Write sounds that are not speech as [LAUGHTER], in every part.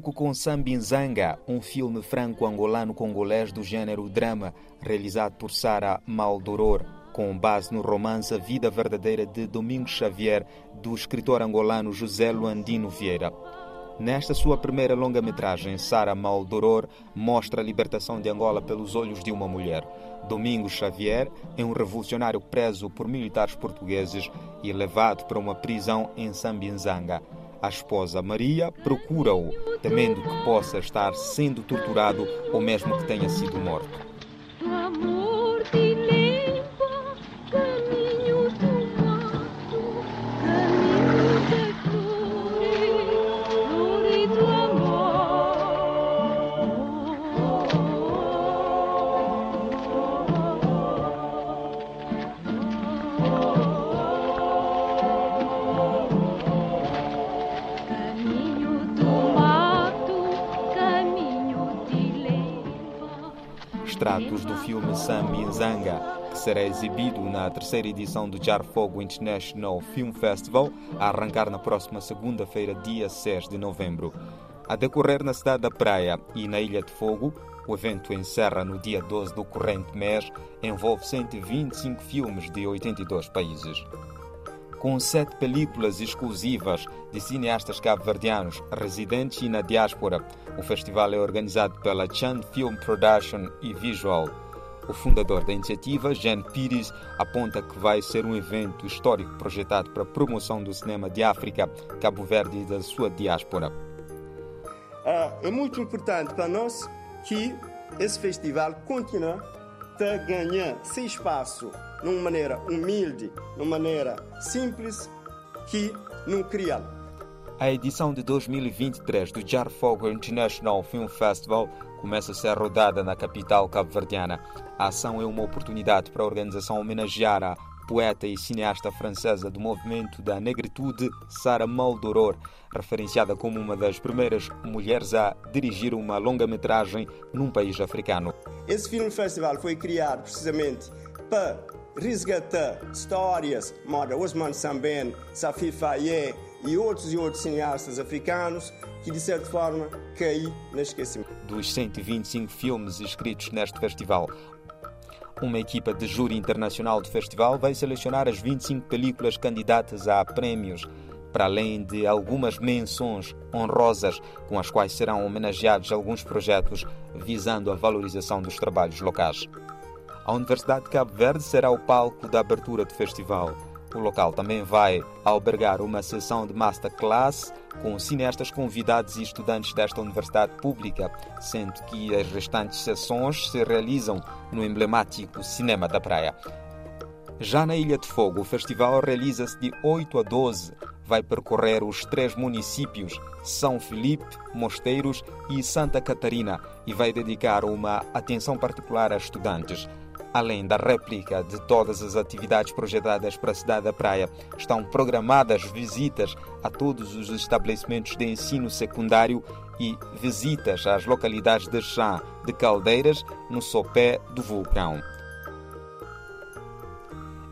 Abrimos o cinema em foco com Sambinzanga, um filme franco-angolano-congolês do gênero drama, realizado por Sara Maldoror, com base no romance A Vida Verdadeira de Domingos Xavier, do escritor angolano José Luandino Vieira. Nesta sua primeira longa-metragem, Sara Maldoror mostra a libertação de Angola pelos olhos de uma mulher. Domingos Xavier é um revolucionário preso por militares portugueses e levado para uma prisão em Sambinzanga. A esposa Maria procura-o, temendo que possa estar sendo torturado ou mesmo que tenha sido morto. Extratos do filme Sami Zanga, que será exibido na terceira edição do Jar Fogo International Film Festival, a arrancar na próxima segunda-feira, dia 6 de novembro. A decorrer na cidade da Praia e na Ilha de Fogo, o evento encerra no dia 12 do corrente mês, envolve 125 filmes de 82 países com sete películas exclusivas de cineastas cabo-verdianos residentes e na diáspora. O festival é organizado pela Chan Film Production e Visual. O fundador da iniciativa, Jean Pires, aponta que vai ser um evento histórico projetado para a promoção do cinema de África, Cabo Verde e da sua diáspora. É muito importante para nós que esse festival continue a ganhar seu espaço de uma maneira humilde, de uma maneira simples, que não cria. A edição de 2023 do Jar Fogo International Film Festival começa a ser rodada na capital cabo-verdiana. A ação é uma oportunidade para a organização homenagear a poeta e cineasta francesa do movimento da negritude, Sara Maldoror, referenciada como uma das primeiras mulheres a dirigir uma longa-metragem num país africano. Esse filme festival foi criado precisamente para resgatar histórias como Osman Samben, Safi Faye e outros e outros cineastas africanos que, de certa forma, caíram no esquecimento. Dos 125 filmes inscritos neste festival, uma equipa de júri internacional do festival vai selecionar as 25 películas candidatas a prémios, para além de algumas menções honrosas com as quais serão homenageados alguns projetos visando a valorização dos trabalhos locais. A Universidade de Cabo Verde será o palco da abertura do festival. O local também vai albergar uma sessão de masterclass com cineastas convidados e estudantes desta universidade pública, sendo que as restantes sessões se realizam no emblemático Cinema da Praia. Já na Ilha de Fogo, o festival realiza-se de 8 a 12. Vai percorrer os três municípios, São Felipe, Mosteiros e Santa Catarina, e vai dedicar uma atenção particular a estudantes. Além da réplica de todas as atividades projetadas para a cidade da Praia, estão programadas visitas a todos os estabelecimentos de ensino secundário e visitas às localidades de Chã de Caldeiras, no sopé do vulcão.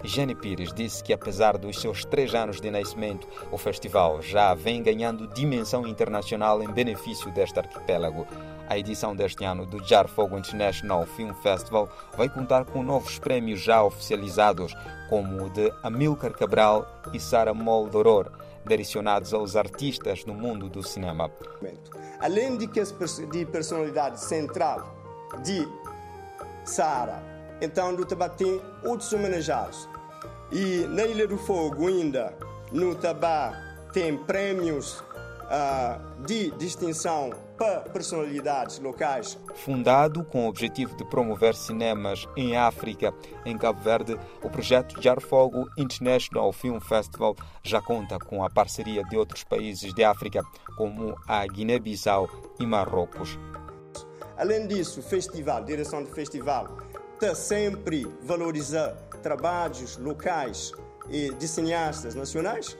Jenny Pires disse que, apesar dos seus três anos de nascimento, o festival já vem ganhando dimensão internacional em benefício deste arquipélago. A edição deste ano do Jar Fogo International Film Festival vai contar com novos prémios já oficializados, como o de Amilcar Cabral e Sara Moldoror, direcionados aos artistas no mundo do cinema. Além de que de personalidade central de Sara, então do Tabá tem outros homenageados. E na Ilha do Fogo ainda, no Tabá, tem prêmios uh, de distinção para personalidades locais. Fundado com o objetivo de promover cinemas em África, em Cabo Verde, o projeto Jar Fogo International Film Festival já conta com a parceria de outros países de África, como a Guiné-Bissau e Marrocos. Além disso, o festival, a direção do festival, está sempre valorizar trabalhos locais e de cineastas nacionais.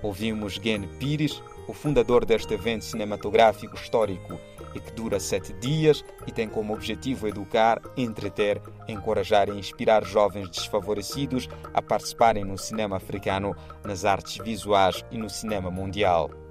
Ouvimos Gen Pires, o fundador deste evento cinematográfico histórico e que dura sete dias e tem como objetivo educar, entreter, encorajar e inspirar jovens desfavorecidos a participarem no cinema africano, nas artes visuais e no cinema mundial.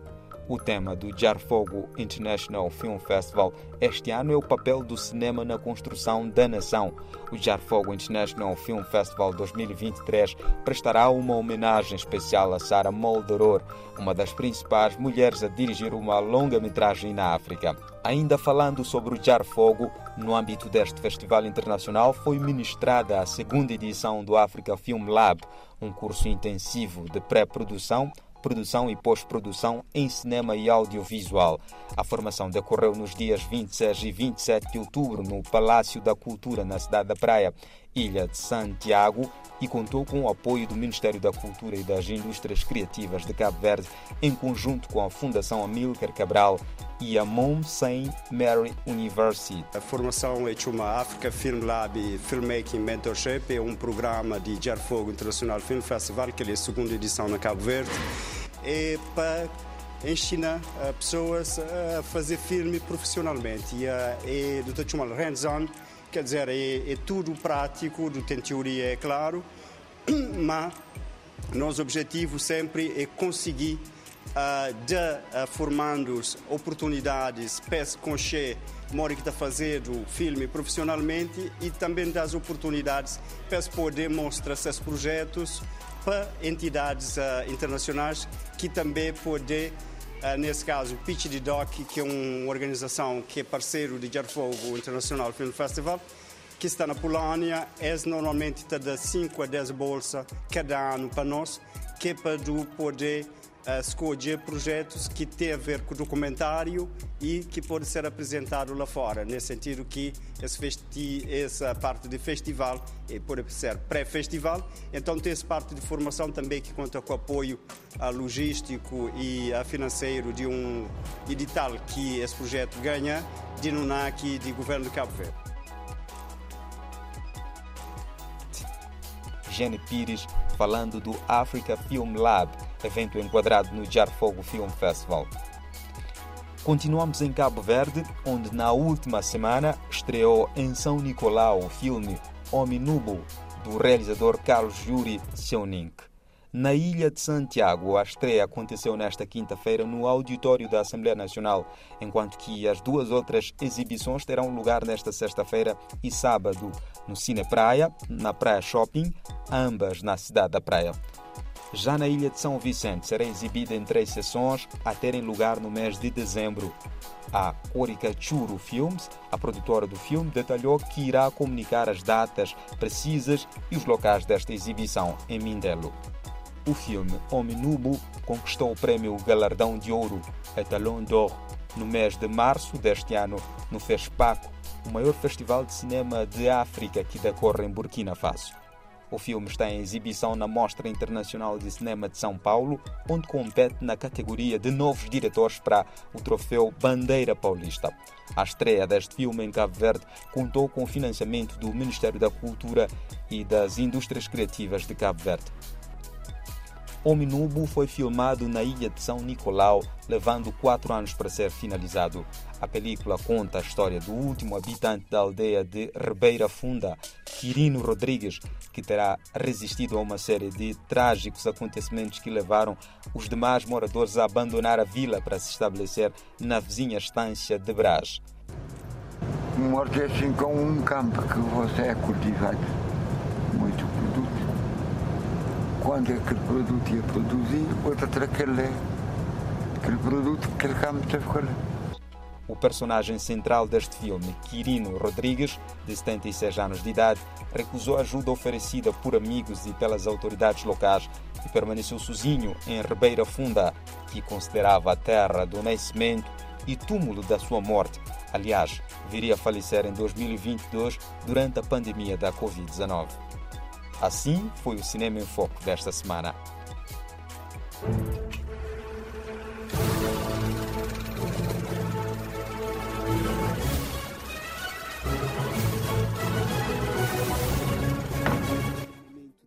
O tema do Jarfogo International Film Festival este ano é o papel do cinema na construção da nação. O Jarfogo International Film Festival 2023 prestará uma homenagem especial a Sarah Moldoror, uma das principais mulheres a dirigir uma longa-metragem na África. Ainda falando sobre o Jarfogo, no âmbito deste festival internacional foi ministrada a segunda edição do Africa Film Lab, um curso intensivo de pré-produção produção e pós-produção em cinema e audiovisual. A formação decorreu nos dias 26 e 27 de outubro no Palácio da Cultura, na cidade da Praia, Ilha de Santiago, e contou com o apoio do Ministério da Cultura e das Indústrias Criativas de Cabo Verde, em conjunto com a Fundação Amílcar Cabral e a Mount St. Mary University. A formação é uma Africa Film Lab Filmmaking Mentorship, é um programa de Jarfogo International Film Festival, que é a segunda edição na Cabo Verde, é para ensinar pessoas a fazer filme profissionalmente e é do chamar hands-on, quer dizer, é, é tudo prático, do tem teoria, é claro, [CLEARS THROAT] mas nosso objetivo sempre é conseguir uh, de uh, formandos oportunidades para se conhecer mora que está fazendo filme profissionalmente e também das oportunidades para poder mostrar seus projetos para entidades uh, internacionais que também podem Uh, nesse caso, Pitch de Doc, que é uma organização que é parceiro de Jarfogo International Film Festival, que está na Polónia, é normalmente de 5 a 10 bolsas cada ano para nós, que é para poder uh, escolher projetos que têm a ver com o documentário e que pode ser apresentado lá fora, nesse sentido que festi essa parte de festival eh, pode ser pré-festival, então tem essa parte de formação também que conta com apoio uh, logístico e uh, financeiro de um edital que esse projeto ganha de NUNAC e do governo de Cabo Verde. Jenny Pires falando do Africa Film Lab, evento enquadrado no Jarfogo Film Festival. Continuamos em Cabo Verde, onde na última semana estreou em São Nicolau o filme Homem Nubo, do realizador Carlos Juri Seunink. Na Ilha de Santiago, a estreia aconteceu nesta quinta-feira no auditório da Assembleia Nacional, enquanto que as duas outras exibições terão lugar nesta sexta-feira e sábado no Cine Praia, na Praia Shopping, ambas na cidade da Praia. Já na Ilha de São Vicente, será exibida em três sessões a terem lugar no mês de dezembro. A Orica Churu Films, a produtora do filme, detalhou que irá comunicar as datas precisas e os locais desta exibição em Mindelo. O filme Homem Nubo conquistou o prêmio Galardão de Ouro, Etalon d'Or, no mês de março deste ano, no FESPACO, o maior festival de cinema de África que decorre em Burkina Faso. O filme está em exibição na Mostra Internacional de Cinema de São Paulo, onde compete na categoria de novos diretores para o troféu Bandeira Paulista. A estreia deste filme em Cabo Verde contou com o financiamento do Ministério da Cultura e das Indústrias Criativas de Cabo Verde. O Minubo foi filmado na ilha de São Nicolau, levando quatro anos para ser finalizado. A película conta a história do último habitante da aldeia de Ribeira Funda, Quirino Rodrigues, que terá resistido a uma série de trágicos acontecimentos que levaram os demais moradores a abandonar a vila para se estabelecer na vizinha estância de Brás. Morte é assim como um campo que você é cultivado. Muito quando aquele produto ia produzir, outra terá aquele, produto, aquele campo teve que o personagem central deste filme, Quirino Rodrigues, de 76 anos de idade, recusou ajuda oferecida por amigos e pelas autoridades locais e permaneceu sozinho em Ribeira Funda, que considerava a terra do nascimento e túmulo da sua morte. Aliás, viria a falecer em 2022 durante a pandemia da Covid-19. Assim foi o Cinema em Foco desta semana.